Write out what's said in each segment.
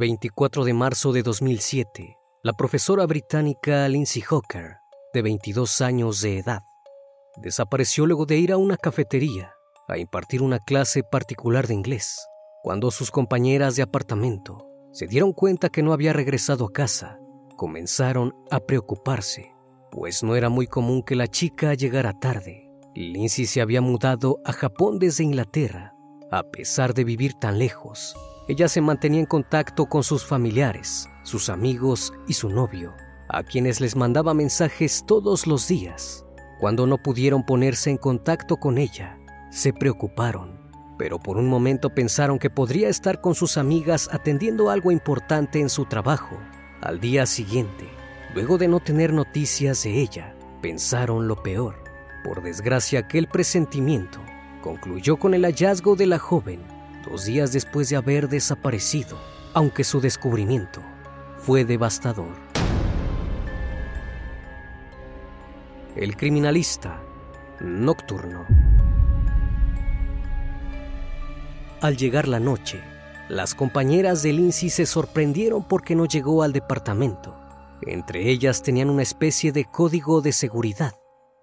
24 de marzo de 2007, la profesora británica Lindsay Hawker, de 22 años de edad, desapareció luego de ir a una cafetería a impartir una clase particular de inglés, cuando sus compañeras de apartamento se dieron cuenta que no había regresado a casa, comenzaron a preocuparse, pues no era muy común que la chica llegara tarde. Lindsay se había mudado a Japón desde Inglaterra, a pesar de vivir tan lejos ella se mantenía en contacto con sus familiares, sus amigos y su novio, a quienes les mandaba mensajes todos los días. Cuando no pudieron ponerse en contacto con ella, se preocuparon, pero por un momento pensaron que podría estar con sus amigas atendiendo algo importante en su trabajo. Al día siguiente, luego de no tener noticias de ella, pensaron lo peor. Por desgracia, aquel presentimiento concluyó con el hallazgo de la joven dos días después de haber desaparecido, aunque su descubrimiento fue devastador. El criminalista nocturno. Al llegar la noche, las compañeras de Lindsay se sorprendieron porque no llegó al departamento. Entre ellas tenían una especie de código de seguridad.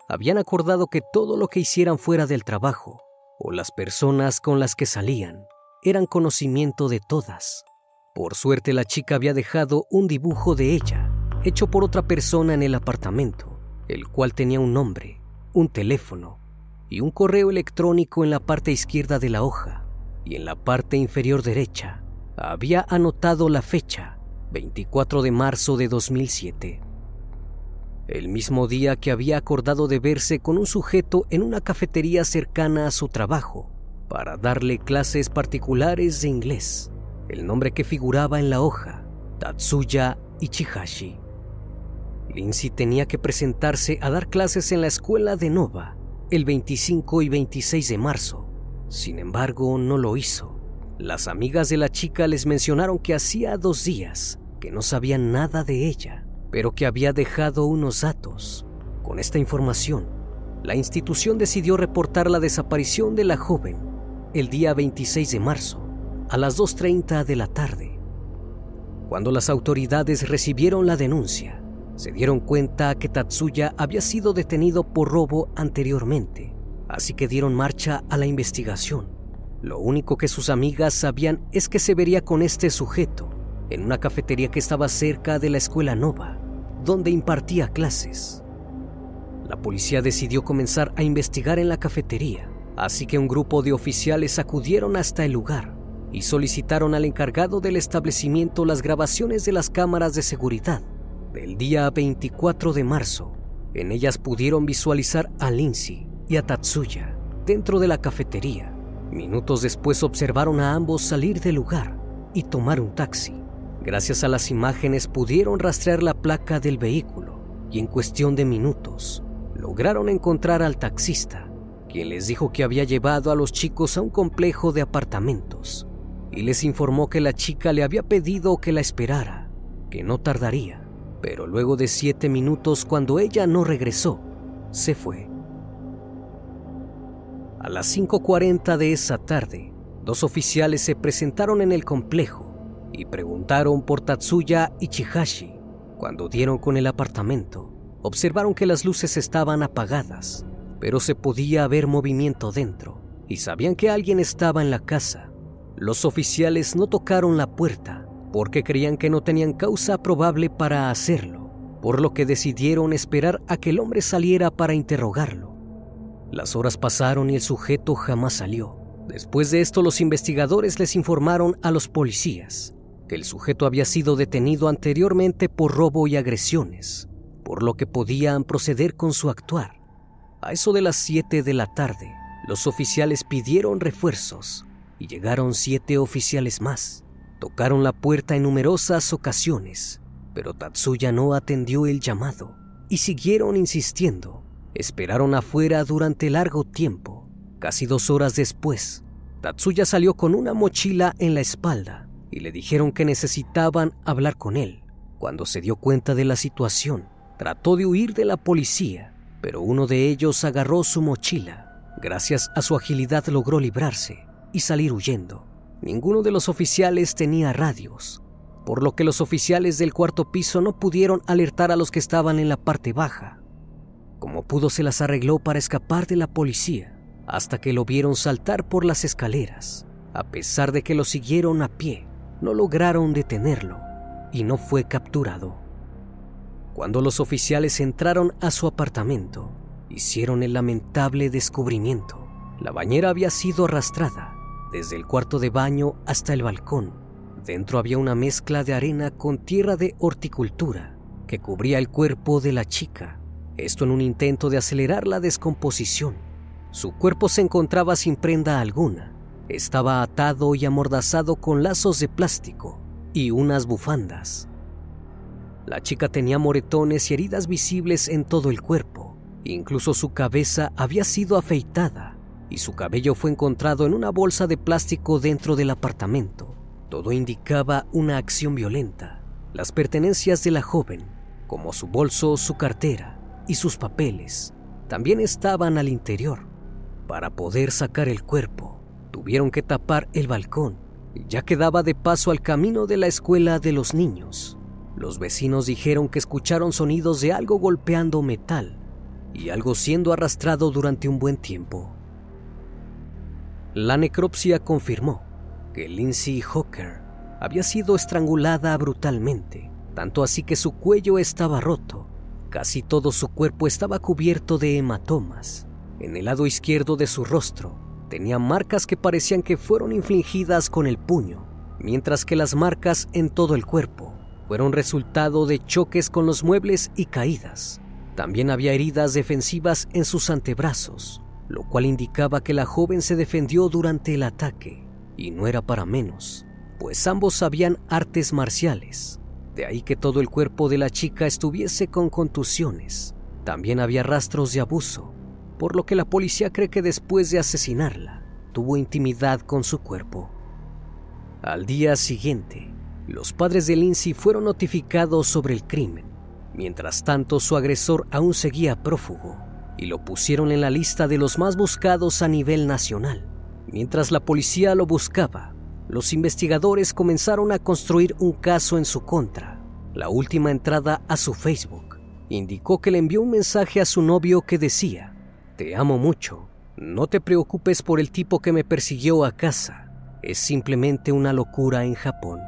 Habían acordado que todo lo que hicieran fuera del trabajo o las personas con las que salían eran conocimiento de todas. Por suerte la chica había dejado un dibujo de ella, hecho por otra persona en el apartamento, el cual tenía un nombre, un teléfono y un correo electrónico en la parte izquierda de la hoja, y en la parte inferior derecha había anotado la fecha, 24 de marzo de 2007. El mismo día que había acordado de verse con un sujeto en una cafetería cercana a su trabajo, para darle clases particulares de inglés, el nombre que figuraba en la hoja, Tatsuya Ichihashi. Lindsay tenía que presentarse a dar clases en la escuela de Nova el 25 y 26 de marzo. Sin embargo, no lo hizo. Las amigas de la chica les mencionaron que hacía dos días que no sabían nada de ella, pero que había dejado unos datos Con esta información, la institución decidió reportar la desaparición de la joven el día 26 de marzo a las 2.30 de la tarde. Cuando las autoridades recibieron la denuncia, se dieron cuenta que Tatsuya había sido detenido por robo anteriormente, así que dieron marcha a la investigación. Lo único que sus amigas sabían es que se vería con este sujeto en una cafetería que estaba cerca de la escuela Nova, donde impartía clases. La policía decidió comenzar a investigar en la cafetería, así que un grupo de oficiales acudieron hasta el lugar y solicitaron al encargado del establecimiento las grabaciones de las cámaras de seguridad del día 24 de marzo. En ellas pudieron visualizar a Lindsay y a Tatsuya dentro de la cafetería. Minutos después observaron a ambos salir del lugar y tomar un taxi. Gracias a las imágenes pudieron rastrear la placa del vehículo y en cuestión de minutos lograron encontrar al taxista, quien les dijo que había llevado a los chicos a un complejo de apartamentos y les informó que la chica le había pedido que la esperara, que no tardaría, pero luego de siete minutos cuando ella no regresó, se fue. A las 5.40 de esa tarde, dos oficiales se presentaron en el complejo y preguntaron por Tatsuya Ichihashi. Cuando dieron con el apartamento, observaron que las luces estaban apagadas, pero se podía ver movimiento dentro y sabían que alguien estaba en la casa. Los oficiales no tocaron la puerta porque creían que no tenían causa probable para hacerlo, por lo que decidieron esperar a que el hombre saliera para interrogarlo. Las horas pasaron y el sujeto jamás salió. Después de esto los investigadores les informaron a los policías que el sujeto había sido detenido anteriormente por robo y agresiones, por lo que podían proceder con su actuar. A eso de las 7 de la tarde, los oficiales pidieron refuerzos y llegaron siete oficiales más. Tocaron la puerta en numerosas ocasiones, pero Tatsuya no atendió el llamado y siguieron insistiendo. Esperaron afuera durante largo tiempo. Casi dos horas después, Tatsuya salió con una mochila en la espalda y le dijeron que necesitaban hablar con él. Cuando se dio cuenta de la situación, trató de huir de la policía, pero uno de ellos agarró su mochila. Gracias a su agilidad logró librarse y salir huyendo. Ninguno de los oficiales tenía radios, por lo que los oficiales del cuarto piso no pudieron alertar a los que estaban en la parte baja. Como pudo se las arregló para escapar de la policía, hasta que lo vieron saltar por las escaleras, a pesar de que lo siguieron a pie no lograron detenerlo y no fue capturado. Cuando los oficiales entraron a su apartamento, hicieron el lamentable descubrimiento. La bañera había sido arrastrada desde el cuarto de baño hasta el balcón. Dentro había una mezcla de arena con tierra de horticultura que cubría el cuerpo de la chica, esto en un intento de acelerar la descomposición. Su cuerpo se encontraba sin prenda alguna estaba atado y amordazado con lazos de plástico y unas bufandas. La chica tenía moretones y heridas visibles en todo el cuerpo. Incluso su cabeza había sido afeitada y su cabello fue encontrado en una bolsa de plástico dentro del apartamento. Todo indicaba una acción violenta. Las pertenencias de la joven, como su bolso, su cartera y sus papeles, también estaban al interior. Para poder sacar el cuerpo, tuvieron que tapar el balcón, ya que daba de paso al camino de la escuela de los niños. Los vecinos dijeron que escucharon sonidos de algo golpeando metal y algo siendo arrastrado durante un buen tiempo. La necropsia confirmó que Lindsay Hawker había sido estrangulada brutalmente, tanto así que su cuello estaba roto. Casi todo su cuerpo estaba cubierto de hematomas. En el lado izquierdo de su rostro Tenía marcas que parecían que fueron infligidas con el puño, mientras que las marcas en todo el cuerpo fueron resultado de choques con los muebles y caídas. También había heridas defensivas en sus antebrazos, lo cual indicaba que la joven se defendió durante el ataque, y no era para menos, pues ambos sabían artes marciales. De ahí que todo el cuerpo de la chica estuviese con contusiones. También había rastros de abuso, por lo que la policía cree que después de asesinarla, tuvo intimidad con su cuerpo. Al día siguiente, los padres de Lindsay fueron notificados sobre el crimen, Mientras tanto, su agresor aún seguía prófugo y lo pusieron en la lista de los más buscados a nivel nacional. Mientras la policía lo buscaba, los investigadores comenzaron a construir un caso en su contra. La última entrada a su Facebook indicó que le envió un mensaje a su novio que decía, Te amo mucho, no te preocupes por el tipo que me persiguió a casa, es simplemente una locura en Japón.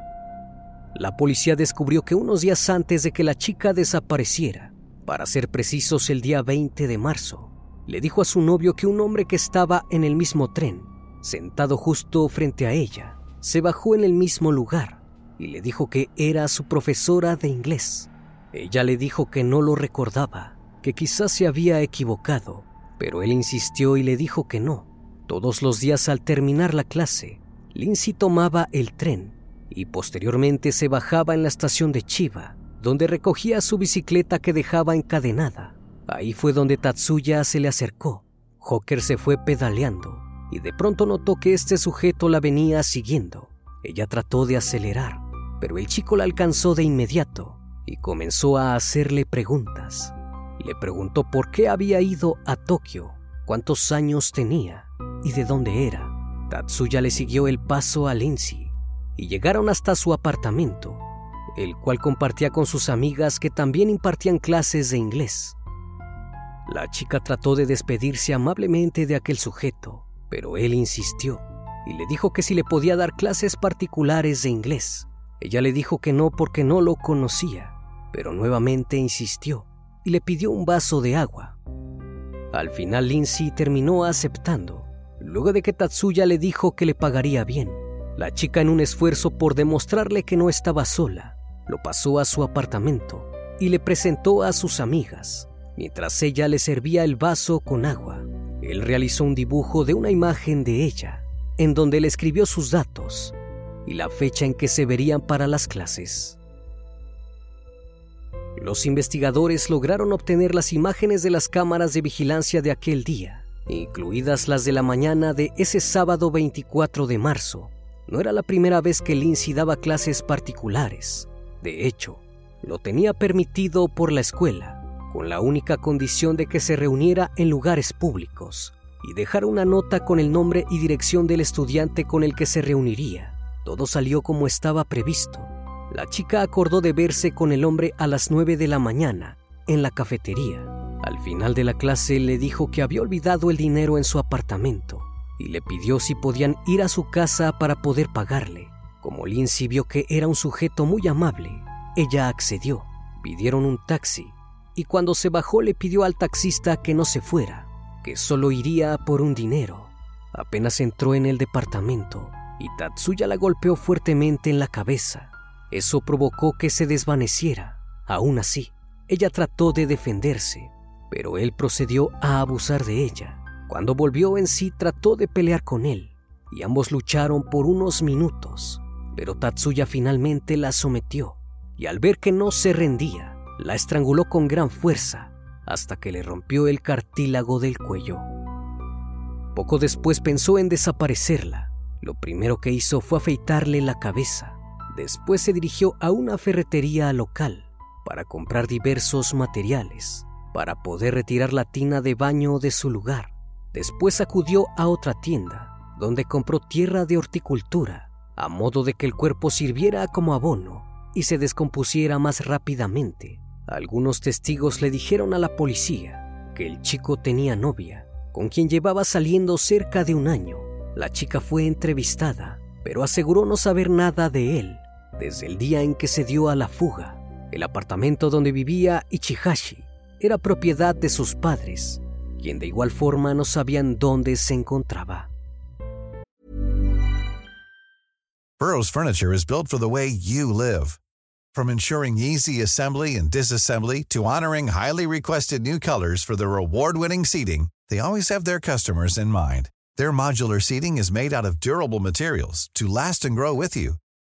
La policía descubrió que unos días antes de que la chica desapareciera, para ser precisos el día 20 de marzo, le dijo a su novio que un hombre que estaba en el mismo tren, sentado justo frente a ella, se bajó en el mismo lugar y le dijo que era su profesora de inglés. Ella le dijo que no lo recordaba, que quizás se había equivocado, pero él insistió y le dijo que no. Todos los días al terminar la clase, Lindsay tomaba el tren y posteriormente se bajaba en la estación de Chiba, donde recogía su bicicleta que dejaba encadenada. Ahí fue donde Tatsuya se le acercó. Hocker se fue pedaleando y de pronto notó que este sujeto la venía siguiendo. Ella trató de acelerar, pero el chico la alcanzó de inmediato y comenzó a hacerle preguntas. Le preguntó por qué había ido a Tokio, cuántos años tenía y de dónde era. Tatsuya le siguió el paso a Lindsay y llegaron hasta su apartamento, el cual compartía con sus amigas que también impartían clases de inglés. La chica trató de despedirse amablemente de aquel sujeto, pero él insistió y le dijo que si le podía dar clases particulares de inglés. Ella le dijo que no porque no lo conocía, pero nuevamente insistió y le pidió un vaso de agua. Al final Lindsay terminó aceptando, luego de que Tatsuya le dijo que le pagaría bien. La chica, en un esfuerzo por demostrarle que no estaba sola, lo pasó a su apartamento y le presentó a sus amigas, mientras ella le servía el vaso con agua. Él realizó un dibujo de una imagen de ella, en donde le escribió sus datos y la fecha en que se verían para las clases. Los investigadores lograron obtener las imágenes de las cámaras de vigilancia de aquel día, incluidas las de la mañana de ese sábado 24 de marzo, no era la primera vez que Lindsay daba clases particulares. De hecho, lo tenía permitido por la escuela, con la única condición de que se reuniera en lugares públicos y dejara una nota con el nombre y dirección del estudiante con el que se reuniría. Todo salió como estaba previsto. La chica acordó de verse con el hombre a las 9 de la mañana en la cafetería. Al final de la clase le dijo que había olvidado el dinero en su apartamento y le pidió si podían ir a su casa para poder pagarle. Como Lindsay vio que era un sujeto muy amable, ella accedió. Pidieron un taxi y cuando se bajó le pidió al taxista que no se fuera, que solo iría por un dinero. Apenas entró en el departamento y Tatsuya la golpeó fuertemente en la cabeza. Eso provocó que se desvaneciera. Aún así, ella trató de defenderse, pero él procedió a abusar de ella. Cuando volvió en sí trató de pelear con él y ambos lucharon por unos minutos, pero Tatsuya finalmente la sometió y al ver que no se rendía, la estranguló con gran fuerza hasta que le rompió el cartílago del cuello. Poco después pensó en desaparecerla. Lo primero que hizo fue afeitarle la cabeza. Después se dirigió a una ferretería local para comprar diversos materiales para poder retirar la tina de baño de su lugar. Después acudió a otra tienda, donde compró tierra de horticultura, a modo de que el cuerpo sirviera como abono y se descompusiera más rápidamente. Algunos testigos le dijeron a la policía que el chico tenía novia, con quien llevaba saliendo cerca de un año. La chica fue entrevistada, pero aseguró no saber nada de él desde el día en que se dio a la fuga. El apartamento donde vivía Ichihashi era propiedad de sus padres quien de igual forma no sabían dónde se encontraba. Burroughs Furniture is built for the way you live. From ensuring easy assembly and disassembly to honoring highly requested new colors for their award-winning seating, they always have their customers in mind. Their modular seating is made out of durable materials to last and grow with you.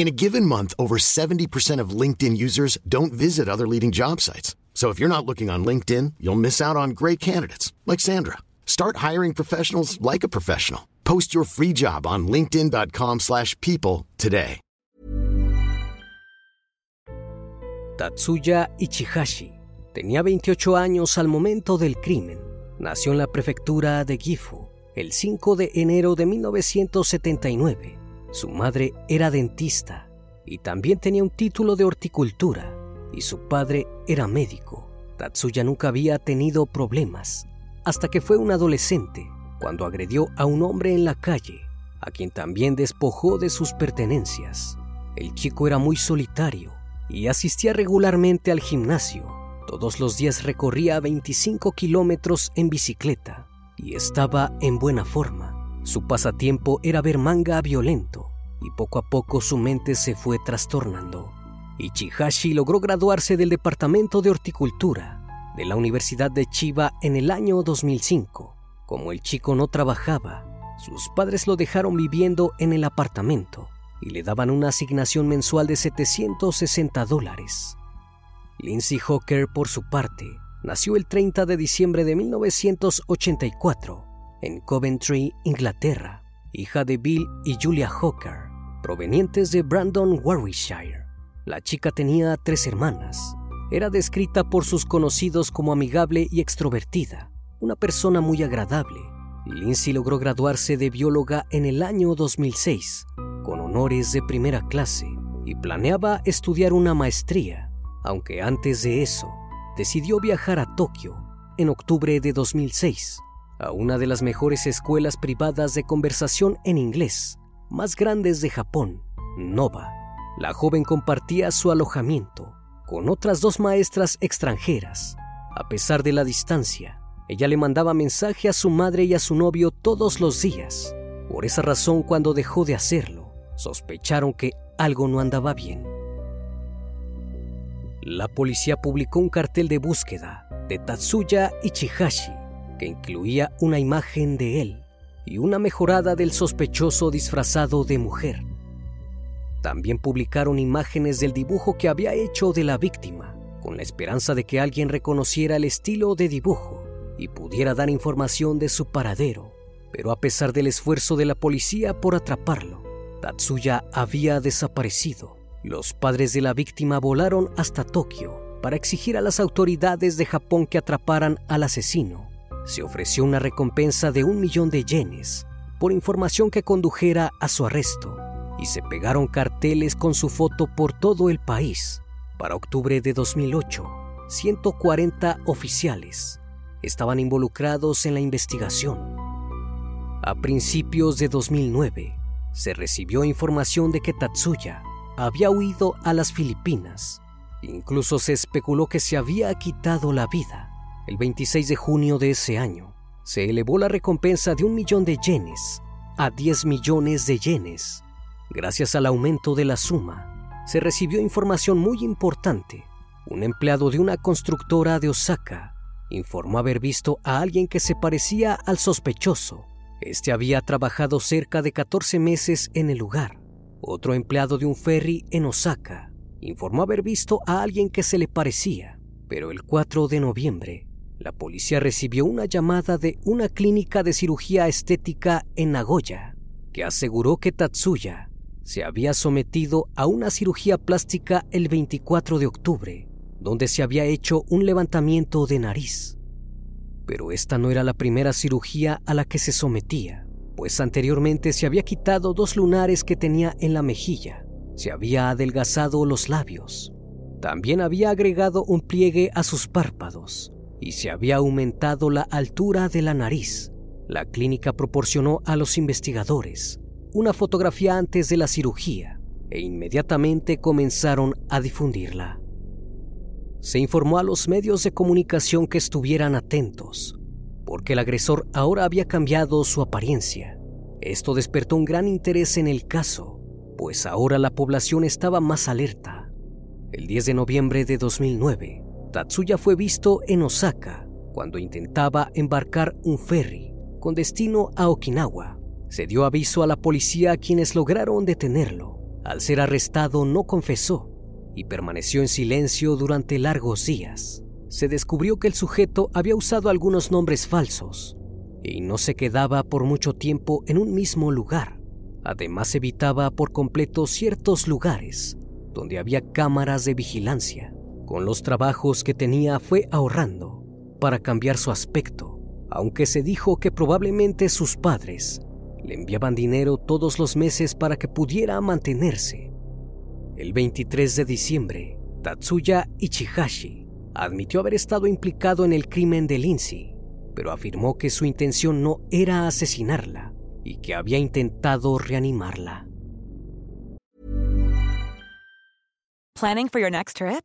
In a given month, over 70% of LinkedIn users don't visit other leading job sites. So if you're not looking on LinkedIn, you'll miss out on great candidates like Sandra. Start hiring professionals like a professional. Post your free job on linkedin.com/people today. Tatsuya Ichihashi tenía 28 años al momento del crimen. Nació en la prefectura de Gifu el 5 de enero de 1979. Su madre era dentista y también tenía un título de horticultura y su padre era médico. Tatsuya nunca había tenido problemas hasta que fue un adolescente cuando agredió a un hombre en la calle, a quien también despojó de sus pertenencias. El chico era muy solitario y asistía regularmente al gimnasio. Todos los días recorría 25 kilómetros en bicicleta y estaba en buena forma. Su pasatiempo era ver manga violento y poco a poco su mente se fue trastornando. Ichihashi logró graduarse del Departamento de Horticultura de la Universidad de Chiba en el año 2005. Como el chico no trabajaba, sus padres lo dejaron viviendo en el apartamento y le daban una asignación mensual de 760 dólares. Lindsay Hawker, por su parte, nació el 30 de diciembre de 1984 en Coventry, Inglaterra, hija de Bill y Julia Hawker, provenientes de Brandon, Warwickshire. La chica tenía tres hermanas. Era descrita por sus conocidos como amigable y extrovertida, una persona muy agradable. Lindsay logró graduarse de bióloga en el año 2006, con honores de primera clase, y planeaba estudiar una maestría, aunque antes de eso decidió viajar a Tokio en octubre de 2006 a una de las mejores escuelas privadas de conversación en inglés más grandes de Japón, Nova. La joven compartía su alojamiento con otras dos maestras extranjeras. A pesar de la distancia, ella le mandaba mensaje a su madre y a su novio todos los días. Por esa razón, cuando dejó de hacerlo, sospecharon que algo no andaba bien. La policía publicó un cartel de búsqueda de Tatsuya Ichihashi que incluía una imagen de él y una mejorada del sospechoso disfrazado de mujer. También publicaron imágenes del dibujo que había hecho de la víctima, con la esperanza de que alguien reconociera el estilo de dibujo y pudiera dar información de su paradero. Pero a pesar del esfuerzo de la policía por atraparlo, Tatsuya había desaparecido. Los padres de la víctima volaron hasta Tokio para exigir a las autoridades de Japón que atraparan al asesino se ofreció una recompensa de un millón de yenes por información que condujera a su arresto y se pegaron carteles con su foto por todo el país. Para octubre de 2008, 140 oficiales estaban involucrados en la investigación. A principios de 2009, se recibió información de que Tatsuya había huido a las Filipinas. Incluso se especuló que se había quitado la vida. El 26 de junio de ese año, se elevó la recompensa de un millón de yenes a 10 millones de yenes. Gracias al aumento de la suma, se recibió información muy importante. Un empleado de una constructora de Osaka informó haber visto a alguien que se parecía al sospechoso. Este había trabajado cerca de 14 meses en el lugar. Otro empleado de un ferry en Osaka informó haber visto a alguien que se le parecía, pero el 4 de noviembre la policía recibió una llamada de una clínica de cirugía estética en Nagoya, que aseguró que Tatsuya se había sometido a una cirugía plástica el 24 de octubre, donde se había hecho un levantamiento de nariz. Pero esta no era la primera cirugía a la que se sometía, pues anteriormente se había quitado dos lunares que tenía en la mejilla, se había adelgazado los labios, también había agregado un pliegue a sus párpados y se había aumentado la altura de la nariz. La clínica proporcionó a los investigadores una fotografía antes de la cirugía e inmediatamente comenzaron a difundirla. Se informó a los medios de comunicación que estuvieran atentos, porque el agresor ahora había cambiado su apariencia. Esto despertó un gran interés en el caso. pues ahora la población estaba más alerta. El 10 de noviembre de 2009, Tatsuya fue visto en Osaka cuando intentaba embarcar un ferry con destino a Okinawa. Se dio aviso a la policía quienes lograron detenerlo. Al ser arrestado no confesó y permaneció en silencio durante largos días. Se descubrió que el sujeto había usado algunos nombres falsos y no se quedaba por mucho tiempo en un mismo lugar. Además evitaba por completo ciertos lugares donde había cámaras de vigilancia. Con los trabajos que tenía fue ahorrando para cambiar su aspecto, aunque se dijo que probablemente sus padres le enviaban dinero todos los meses para que pudiera mantenerse. El 23 de diciembre, Tatsuya Ichihashi admitió haber estado implicado en el crimen de Lindsay, pero afirmó que su intención no era asesinarla y que había intentado reanimarla. Planning for your next trip?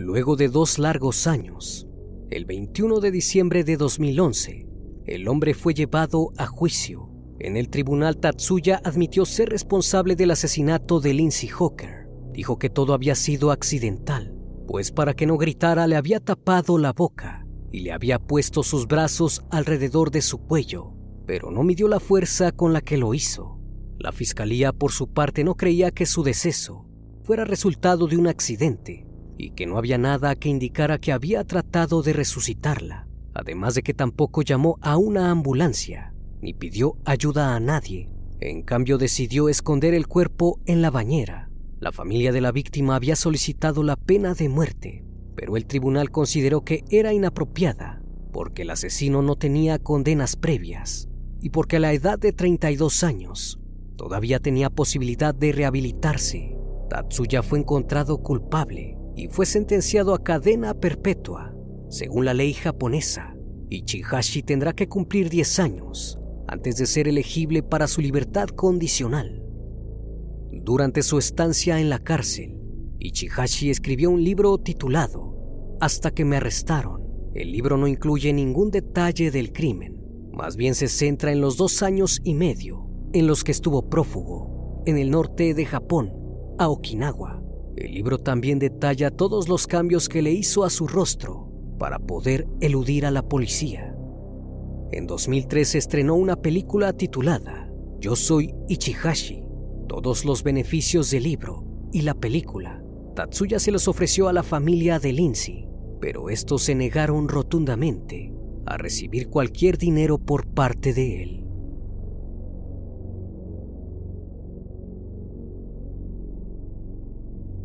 Luego de dos largos años, el 21 de diciembre de 2011, el hombre fue llevado a juicio. En el tribunal Tatsuya admitió ser responsable del asesinato de Lindsay Hawker. Dijo que todo había sido accidental, pues para que no gritara le había tapado la boca y le había puesto sus brazos alrededor de su cuello, pero no midió la fuerza con la que lo hizo. La fiscalía, por su parte, no creía que su deceso fuera resultado de un accidente y que no había nada que indicara que había tratado de resucitarla, además de que tampoco llamó a una ambulancia ni pidió ayuda a nadie. En cambio decidió esconder el cuerpo en la bañera. La familia de la víctima había solicitado la pena de muerte, pero el tribunal consideró que era inapropiada porque el asesino no tenía condenas previas y porque a la edad de 32 años todavía tenía posibilidad de rehabilitarse. Tatsuya fue encontrado culpable y fue sentenciado a cadena perpetua. Según la ley japonesa, Ichihashi tendrá que cumplir 10 años antes de ser elegible para su libertad condicional. Durante su estancia en la cárcel, Ichihashi escribió un libro titulado Hasta que me arrestaron. El libro no incluye ningún detalle del crimen, más bien se centra en los dos años y medio en los que estuvo prófugo en el norte de Japón, a Okinawa. El libro también detalla todos los cambios que le hizo a su rostro para poder eludir a la policía. En 2003 estrenó una película titulada Yo soy Ichihashi. Todos los beneficios del libro y la película, Tatsuya se los ofreció a la familia de Lindsay, pero estos se negaron rotundamente a recibir cualquier dinero por parte de él.